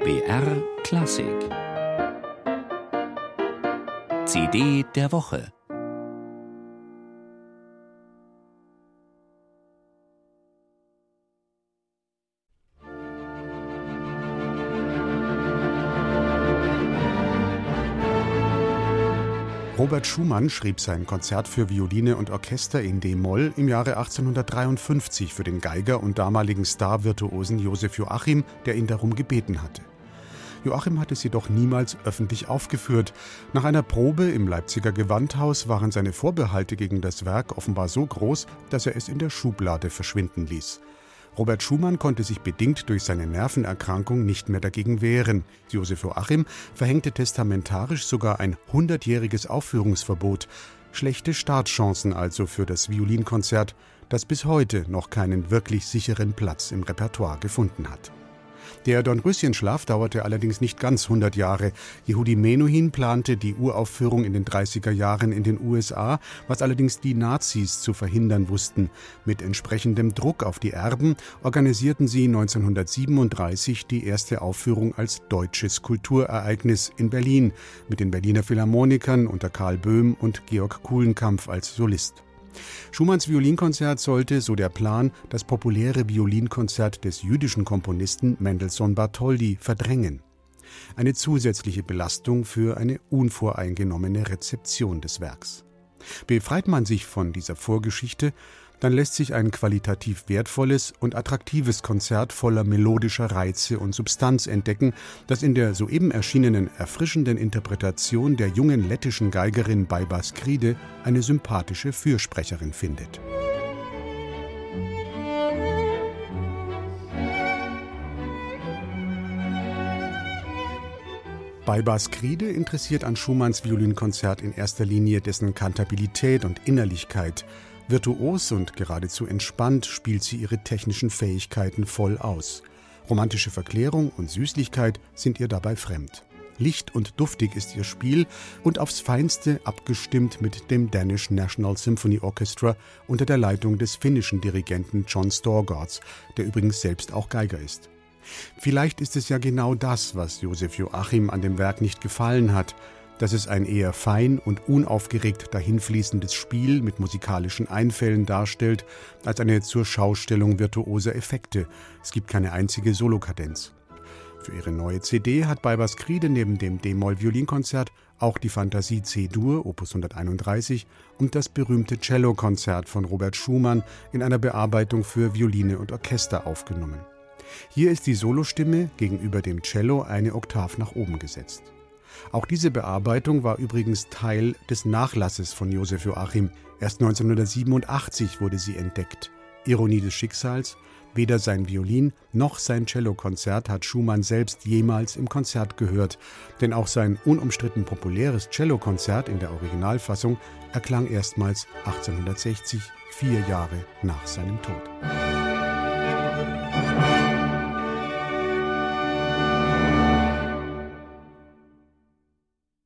BR Klassik. CD der Woche Robert Schumann schrieb sein Konzert für Violine und Orchester in D-Moll im Jahre 1853 für den Geiger und damaligen Star-Virtuosen Josef Joachim, der ihn darum gebeten hatte. Joachim hatte es jedoch niemals öffentlich aufgeführt. Nach einer Probe im Leipziger Gewandhaus waren seine Vorbehalte gegen das Werk offenbar so groß, dass er es in der Schublade verschwinden ließ. Robert Schumann konnte sich bedingt durch seine Nervenerkrankung nicht mehr dagegen wehren. Josef Joachim verhängte testamentarisch sogar ein hundertjähriges Aufführungsverbot. Schlechte Startchancen also für das Violinkonzert, das bis heute noch keinen wirklich sicheren Platz im Repertoire gefunden hat. Der Dornröschenschlaf dauerte allerdings nicht ganz 100 Jahre. Yehudi Menuhin plante die Uraufführung in den 30er Jahren in den USA, was allerdings die Nazis zu verhindern wussten. Mit entsprechendem Druck auf die Erben organisierten sie 1937 die erste Aufführung als deutsches Kulturereignis in Berlin mit den Berliner Philharmonikern unter Karl Böhm und Georg Kuhlenkampf als Solist. Schumanns Violinkonzert sollte, so der Plan, das populäre Violinkonzert des jüdischen Komponisten Mendelssohn Bartholdy verdrängen. Eine zusätzliche Belastung für eine unvoreingenommene Rezeption des Werks. Befreit man sich von dieser Vorgeschichte, dann lässt sich ein qualitativ wertvolles und attraktives Konzert voller melodischer Reize und Substanz entdecken, das in der soeben erschienenen erfrischenden Interpretation der jungen lettischen Geigerin Baiba Skride eine sympathische Fürsprecherin findet. Baiba Skride interessiert an Schumanns Violinkonzert in erster Linie dessen Kantabilität und Innerlichkeit, Virtuos und geradezu entspannt spielt sie ihre technischen Fähigkeiten voll aus. Romantische Verklärung und Süßlichkeit sind ihr dabei fremd. Licht und duftig ist ihr Spiel und aufs Feinste abgestimmt mit dem Danish National Symphony Orchestra unter der Leitung des finnischen Dirigenten John Storgårds, der übrigens selbst auch Geiger ist. Vielleicht ist es ja genau das, was Josef Joachim an dem Werk nicht gefallen hat, dass es ein eher fein und unaufgeregt dahinfließendes Spiel mit musikalischen Einfällen darstellt, als eine zur Schaustellung virtuoser Effekte. Es gibt keine einzige Solokadenz. Für ihre neue CD hat Balbers Kriede neben dem D-Moll-Violinkonzert auch die Fantasie C-Dur, Opus 131, und das berühmte Cello-Konzert von Robert Schumann in einer Bearbeitung für Violine und Orchester aufgenommen. Hier ist die Solostimme gegenüber dem Cello eine Oktav nach oben gesetzt. Auch diese Bearbeitung war übrigens Teil des Nachlasses von Josef Joachim. Erst 1987 wurde sie entdeckt. Ironie des Schicksals, weder sein Violin noch sein Cellokonzert hat Schumann selbst jemals im Konzert gehört, denn auch sein unumstritten populäres Cellokonzert in der Originalfassung erklang erstmals 1860, vier Jahre nach seinem Tod.